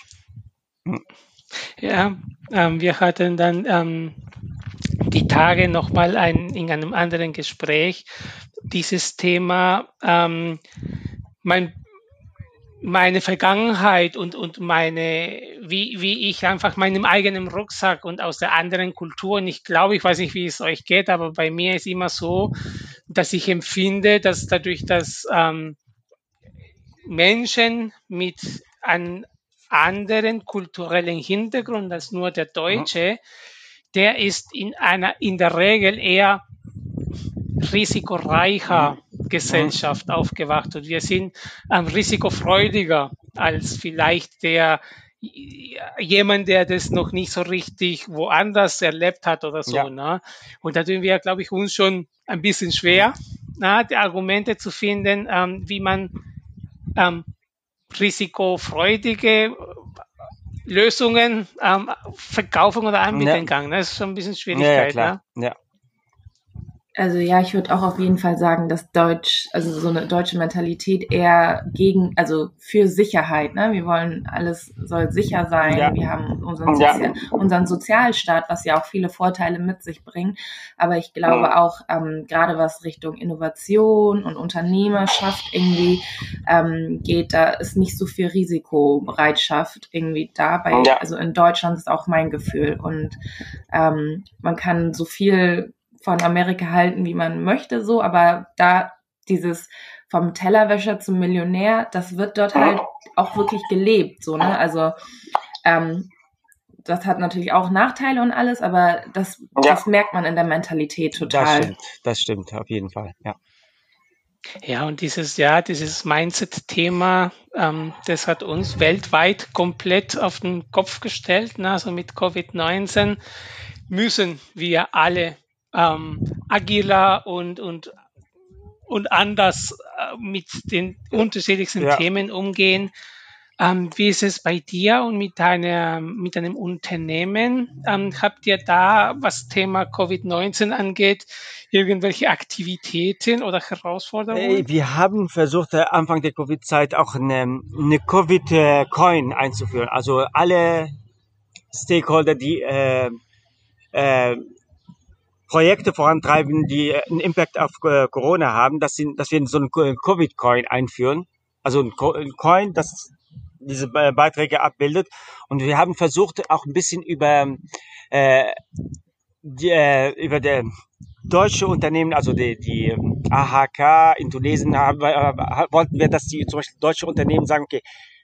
Ja, ähm, wir hatten dann ähm, die Tage nochmal ein, in einem anderen Gespräch dieses Thema. Ähm, mein meine Vergangenheit und, und meine, wie, wie ich einfach meinem eigenen Rucksack und aus der anderen Kultur, und ich glaube, ich weiß nicht, wie es euch geht, aber bei mir ist immer so, dass ich empfinde, dass dadurch, dass ähm, Menschen mit einem anderen kulturellen Hintergrund als nur der Deutsche, der ist in einer, in der Regel eher risikoreicher Gesellschaft aufgewacht und wir sind ähm, risikofreudiger als vielleicht der jemand, der das noch nicht so richtig woanders erlebt hat oder so. Ja. Ne? Und da tun wir, glaube ich, uns schon ein bisschen schwer, na, die Argumente zu finden, ähm, wie man ähm, risikofreudige Lösungen ähm, verkaufen oder anbieten ja. kann. Das ist schon ein bisschen Schwierigkeit. Ja, ja, ne? ja. Also ja, ich würde auch auf jeden Fall sagen, dass Deutsch, also so eine deutsche Mentalität eher gegen, also für Sicherheit. Ne? Wir wollen, alles soll sicher sein. Ja. Wir haben unseren, ja. Sozial, unseren Sozialstaat, was ja auch viele Vorteile mit sich bringt. Aber ich glaube ja. auch, ähm, gerade was Richtung Innovation und Unternehmerschaft irgendwie ähm, geht, da ist nicht so viel Risikobereitschaft irgendwie dabei. Also in Deutschland ist auch mein Gefühl. Und ähm, man kann so viel von Amerika halten, wie man möchte, so, aber da dieses vom Tellerwäscher zum Millionär, das wird dort halt auch wirklich gelebt, so, ne? Also, ähm, das hat natürlich auch Nachteile und alles, aber das, ja. das merkt man in der Mentalität total. Das stimmt, das stimmt, auf jeden Fall, ja. Ja, und dieses, ja, dieses Mindset-Thema, ähm, das hat uns weltweit komplett auf den Kopf gestellt. Ne? Also mit Covid-19 müssen wir alle ähm, agiler und, und, und anders äh, mit den unterschiedlichsten ja. Themen umgehen. Ähm, wie ist es bei dir und mit, deiner, mit deinem Unternehmen? Ähm, habt ihr da, was Thema Covid-19 angeht, irgendwelche Aktivitäten oder Herausforderungen? Wir haben versucht, äh, Anfang der Covid-Zeit auch eine, eine Covid-Coin einzuführen. Also alle Stakeholder, die äh, äh, Projekte vorantreiben, die einen Impact auf äh, Corona haben, dass, sie, dass wir so einen Covid-Coin einführen. Also ein Coin, das diese äh, Beiträge abbildet. Und wir haben versucht, auch ein bisschen über, äh, die, äh, über der deutsche Unternehmen, also die, die AHK in Tunesien, haben, äh, wollten wir, dass die zum Beispiel deutsche Unternehmen sagen, okay,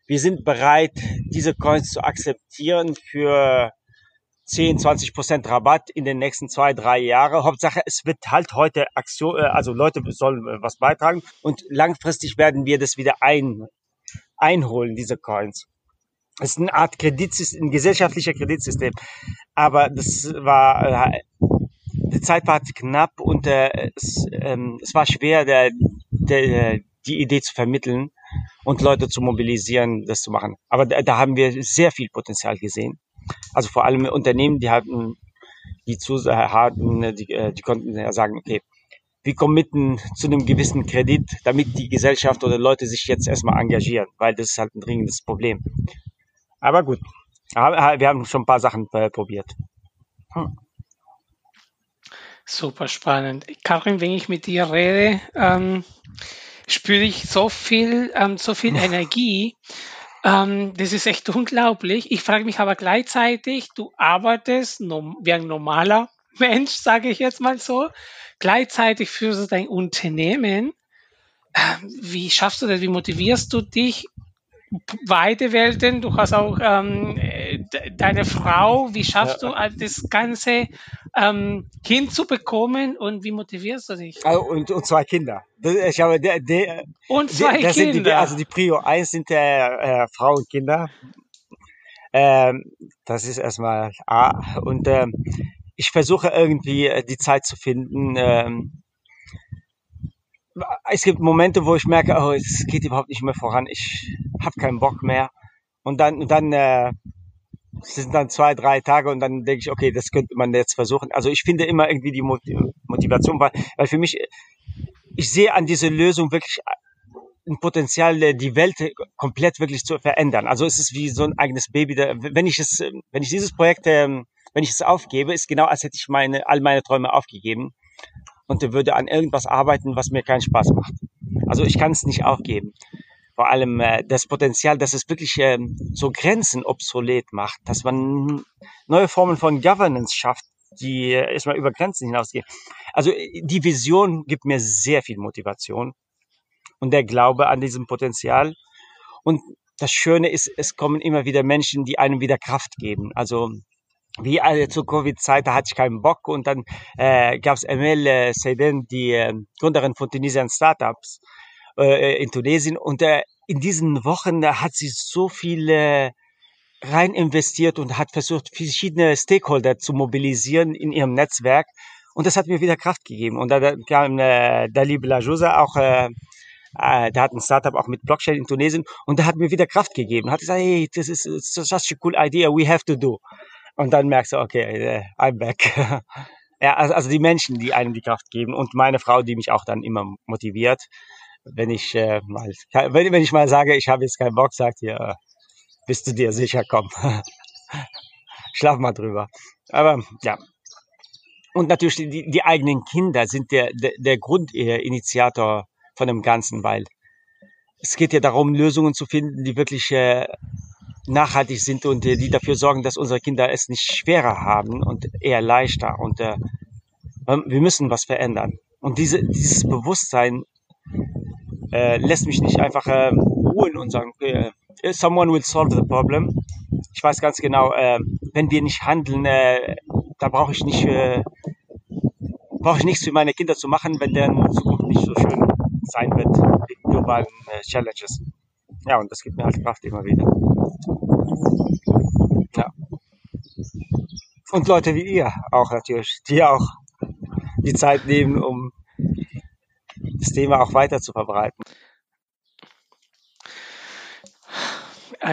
wir sind bereit, diese Coins zu akzeptieren für 10, 20 Prozent Rabatt in den nächsten zwei, drei Jahren. Hauptsache, es wird halt heute Aktion, äh, also Leute sollen äh, was beitragen und langfristig werden wir das wieder ein, einholen, diese Coins. Es ist eine Art Kreditsystem, ein gesellschaftlicher Kreditsystem. Aber das war, äh, die Zeit war knapp und äh, es, ähm, es war schwer, der, der, die Idee zu vermitteln und Leute zu mobilisieren, das zu machen. Aber da, da haben wir sehr viel Potenzial gesehen. Also vor allem Unternehmen, die hatten, die zu hatten, die, äh, die konnten ja sagen, okay, wir committen zu einem gewissen Kredit, damit die Gesellschaft oder Leute sich jetzt erstmal engagieren, weil das ist halt ein dringendes Problem. Aber gut, wir haben schon ein paar Sachen äh, probiert. Hm. Super spannend. Karin, wenn ich mit dir rede, ähm, spüre ich so viel, ähm, so viel <laughs> Energie. Ähm, das ist echt <laughs> unglaublich. Ich frage mich aber gleichzeitig, du arbeitest wie ein normaler <laughs> Mensch, sage ich jetzt mal so. Gleichzeitig führst du dein Unternehmen. Ähm, wie schaffst du das? Wie motivierst du dich? Beide Welten, du hast auch ähm, deine Frau, wie schaffst ja. du das Ganze ähm, hinzubekommen und wie motivierst du dich? Also, und, und zwei Kinder. Ich habe der, der, und zwei der, Kinder. Die, also die Prio 1 sind der, äh, Frau und Kinder. Ähm, das ist erstmal A. Und ähm, ich versuche irgendwie äh, die Zeit zu finden. Ähm, es gibt Momente, wo ich merke, oh, es geht überhaupt nicht mehr voran. Ich habe keinen Bock mehr. Und dann, dann äh, es sind dann zwei, drei Tage und dann denke ich, okay, das könnte man jetzt versuchen. Also ich finde immer irgendwie die Motivation, weil, weil für mich, ich sehe an dieser Lösung wirklich ein Potenzial, die Welt komplett wirklich zu verändern. Also es ist wie so ein eigenes Baby. Wenn ich es, wenn ich dieses Projekt, ähm, wenn ich es aufgebe, ist genau, als hätte ich meine, all meine Träume aufgegeben und würde an irgendwas arbeiten, was mir keinen Spaß macht. Also ich kann es nicht aufgeben vor allem äh, das Potenzial, dass es wirklich äh, so Grenzen obsolet macht, dass man neue Formen von Governance schafft, die äh, erstmal über Grenzen hinausgehen. Also äh, die Vision gibt mir sehr viel Motivation und der Glaube an diesem Potenzial. Und das Schöne ist, es kommen immer wieder Menschen, die einem wieder Kraft geben. Also wie alle zur Covid-Zeit, da hatte ich keinen Bock und dann äh, gab es Emel äh, Seiden, die äh, Gründerin von Tunisian Startups, äh, in Tunesien. Und äh, in diesen Wochen da hat sie so viel rein investiert und hat versucht, verschiedene Stakeholder zu mobilisieren in ihrem Netzwerk. Und das hat mir wieder Kraft gegeben. Und da kam äh, Dalib Lajosa auch, äh, äh, der hat ein Startup auch mit Blockchain in Tunesien und der hat mir wieder Kraft gegeben. Hat gesagt, hey, das ist such a cool idea, we have to do. Und dann merkst du, okay, äh, I'm back. <laughs> ja, also, also die Menschen, die einem die Kraft geben und meine Frau, die mich auch dann immer motiviert wenn ich äh, mal, wenn, wenn ich mal sage, ich habe jetzt keinen Bock, sagt ihr, äh, bist du dir sicher, komm. <laughs> Schlaf mal drüber. Aber ja. Und natürlich die, die eigenen Kinder sind der, der, der Grundinitiator von dem Ganzen, weil es geht ja darum, Lösungen zu finden, die wirklich äh, nachhaltig sind und äh, die dafür sorgen, dass unsere Kinder es nicht schwerer haben und eher leichter. Und äh, wir müssen was verändern. Und diese, dieses Bewusstsein äh, lässt mich nicht einfach äh, ruhen und sagen, okay, äh, someone will solve the problem. Ich weiß ganz genau, äh, wenn wir nicht handeln, äh, da brauche ich nicht, äh, brauche ich nichts für meine Kinder zu machen, wenn deren Zukunft nicht so schön sein wird wegen globalen äh, Challenges. Ja, und das gibt mir halt Kraft immer wieder. Ja. Und Leute wie ihr auch natürlich, die auch die Zeit nehmen, um das Thema auch weiter zu verbreiten.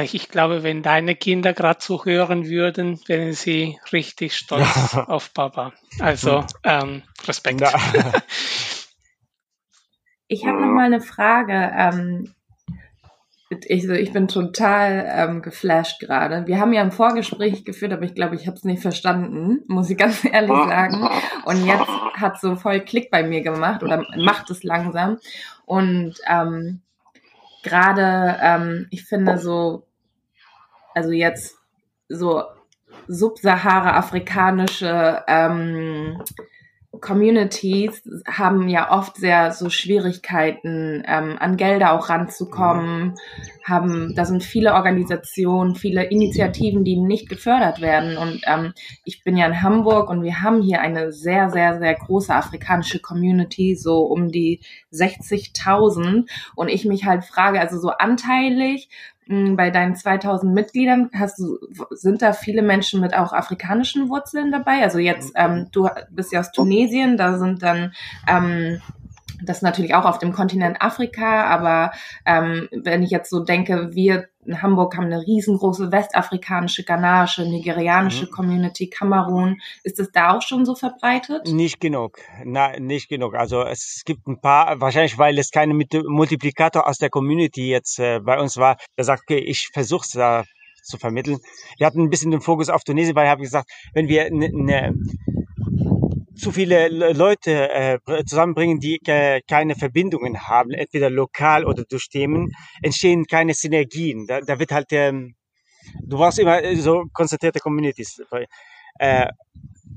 Ich glaube, wenn deine Kinder gerade so hören würden, wären sie richtig stolz auf Papa. Also hm. ähm, Respekt. Ja. <laughs> Ich habe noch mal eine Frage. Ähm, ich, also ich bin total ähm, geflasht gerade. Wir haben ja ein Vorgespräch geführt, aber ich glaube, ich habe es nicht verstanden, muss ich ganz <laughs> ehrlich sagen. Und jetzt hat so voll Klick bei mir gemacht oder macht es langsam. Und ähm, gerade, ähm, ich finde so, also jetzt so subsahara-afrikanische ähm, Communities haben ja oft sehr so Schwierigkeiten, ähm, an Gelder auch ranzukommen, haben, da sind viele Organisationen, viele Initiativen, die nicht gefördert werden. Und ähm, ich bin ja in Hamburg und wir haben hier eine sehr, sehr, sehr große afrikanische Community, so um die 60.000. Und ich mich halt frage, also so anteilig, bei deinen 2000 Mitgliedern hast du, sind da viele Menschen mit auch afrikanischen Wurzeln dabei? Also jetzt, ähm, du bist ja aus Tunesien, da sind dann ähm, das natürlich auch auf dem Kontinent Afrika, aber ähm, wenn ich jetzt so denke, wir in Hamburg haben eine riesengroße westafrikanische, ghanaische, nigerianische mhm. Community, Kamerun. Ist das da auch schon so verbreitet? Nicht genug, na, nicht genug. Also es gibt ein paar, wahrscheinlich weil es keine Multiplikator aus der Community jetzt äh, bei uns war, der sagt, okay, ich versuche es da zu vermitteln. Wir hatten ein bisschen den Fokus auf Tunesien, weil ich habe gesagt, wenn wir eine ne, zu viele Leute äh, zusammenbringen, die äh, keine Verbindungen haben, entweder lokal oder durch Themen, entstehen keine Synergien. Da, da wird halt, ähm, du brauchst immer äh, so konzentrierte Communities. Äh,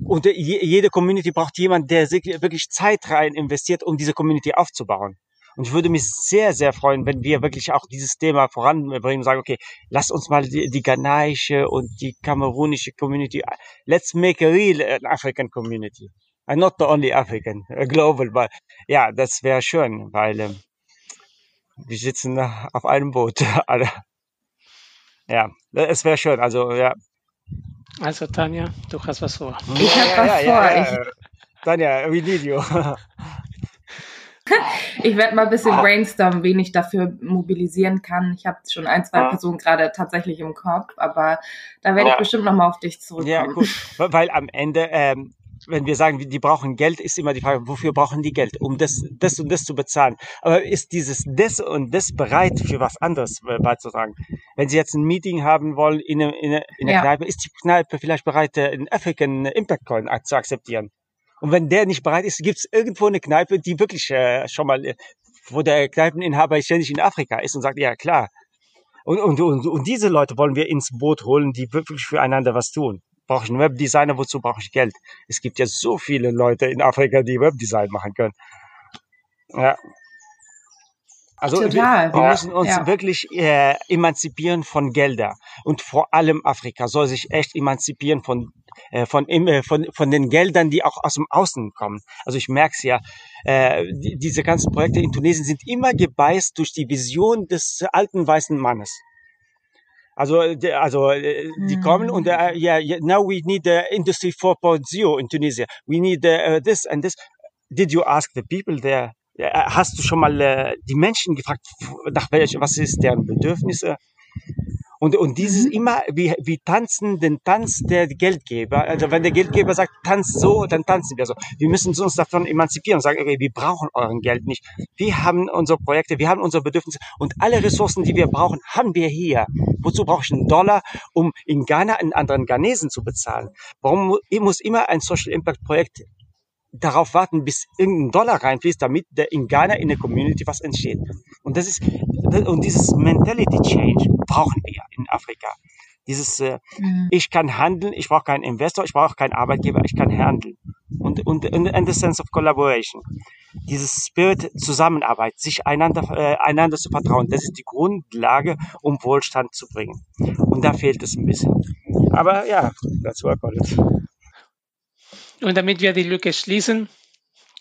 und jede Community braucht jemand, der wirklich Zeit rein investiert, um diese Community aufzubauen. Und ich würde mich sehr, sehr freuen, wenn wir wirklich auch dieses Thema voranbringen und sagen, okay, lasst uns mal die, die ghanaische und die kamerunische Community, let's make a real African community. And not the only African, a global, but ja, das wäre schön, weil ähm, wir sitzen auf einem Boot <laughs> alle. Ja, es wäre schön, also ja. Also Tanja, du hast was vor. Ich habe ja, was ja, vor. Ja, Tanja, we need you. <laughs> ich werde mal ein bisschen ah. brainstormen, wen ich dafür mobilisieren kann. Ich habe schon ein, zwei ah. Personen gerade tatsächlich im Kopf, aber da werde ich bestimmt nochmal auf dich zurückkommen. Ja, gut. Weil am Ende, ähm, wenn wir sagen, die brauchen Geld, ist immer die Frage, wofür brauchen die Geld? Um das, das und das zu bezahlen. Aber ist dieses das und das bereit für was anderes beizutragen? Wenn Sie jetzt ein Meeting haben wollen in, eine, in, eine, in einer ja. Kneipe, ist die Kneipe vielleicht bereit, äh, einen African Impact Coin zu akzeptieren? Und wenn der nicht bereit ist, gibt es irgendwo eine Kneipe, die wirklich äh, schon mal, äh, wo der Kneipeninhaber ständig in Afrika ist und sagt, ja klar. Und, und, und, und diese Leute wollen wir ins Boot holen, die wirklich füreinander was tun. Brauche ich einen Webdesigner, wozu brauche ich Geld? Es gibt ja so viele Leute in Afrika, die Webdesign machen können. Ja. Also Total. wir, wir müssen uns ja. wirklich äh, emanzipieren von Gelder und vor allem Afrika soll sich echt emanzipieren von äh, von, äh, von von den Geldern, die auch aus dem Außen kommen. Also ich merke es ja, äh, die, diese ganzen Projekte in Tunesien sind immer gebeißt durch die Vision des alten weißen Mannes. Also, also die kommen und uh, yeah, yeah, now we need the industry 4.0 in Tunisia. We need uh, this and this. Did you ask the people there hast du schon mal äh, die Menschen gefragt, nach welch, was ist deren Bedürfnisse? Und, und dieses mhm. immer, wie, wie tanzen den Tanz der Geldgeber. Also wenn der Geldgeber sagt, tanz so, dann tanzen wir so. Wir müssen uns davon emanzipieren und sagen, okay, wir brauchen euren Geld nicht. Wir haben unsere Projekte, wir haben unsere Bedürfnisse und alle Ressourcen, die wir brauchen, haben wir hier. Wozu brauche ich einen Dollar, um in Ghana einen anderen Ghanesen zu bezahlen? Warum muss immer ein Social Impact Projekt darauf warten, bis irgendein Dollar reinfließt, damit der in Ghana in der Community was entsteht. Und das ist und dieses Mentality Change brauchen wir in Afrika. Dieses äh, mhm. ich kann handeln, ich brauche keinen Investor, ich brauche keinen Arbeitgeber, ich kann handeln. Und und in the sense of collaboration. Dieses Spirit Zusammenarbeit, sich einander äh, einander zu vertrauen, das ist die Grundlage, um Wohlstand zu bringen. Und da fehlt es ein bisschen. Aber ja, that's work on it. Und damit wir die Lücke schließen,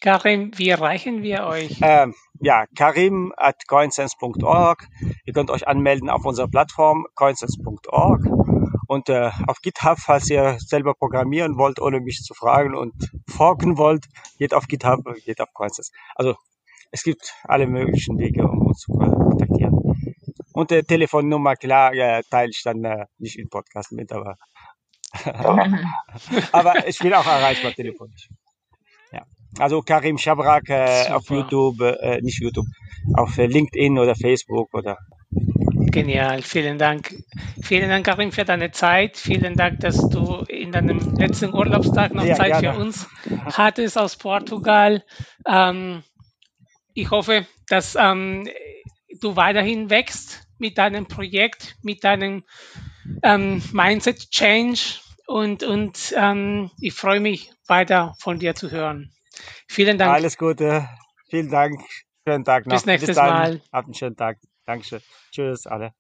Karim, wie erreichen wir euch? Ähm, ja, karim at coinsense.org. Ihr könnt euch anmelden auf unserer Plattform coinsense.org und äh, auf GitHub, falls ihr selber programmieren wollt, ohne mich zu fragen und forken wollt, geht auf GitHub, geht auf Coinsense. Also es gibt alle möglichen Wege, um uns zu kontaktieren. Und die Telefonnummer, klar, ja, teile ich dann äh, nicht im Podcast mit, aber <laughs> Aber ich bin auch erreichbar telefonisch. Ja. Also Karim Shabrak äh, auf YouTube, äh, nicht YouTube, auf äh, LinkedIn oder Facebook oder. Genial, vielen Dank. Vielen Dank, Karim, für deine Zeit. Vielen Dank, dass du in deinem letzten Urlaubstag noch ja, Zeit gerne. für uns hattest aus Portugal. Ähm, ich hoffe, dass ähm, du weiterhin wächst mit deinem Projekt, mit deinem ähm, Mindset Change und, und ähm, ich freue mich weiter von dir zu hören. Vielen Dank. Alles Gute. Vielen Dank. Schönen Tag noch. Bis nächstes Bis Mal. Habt einen schönen Tag. Dankeschön. Tschüss alle.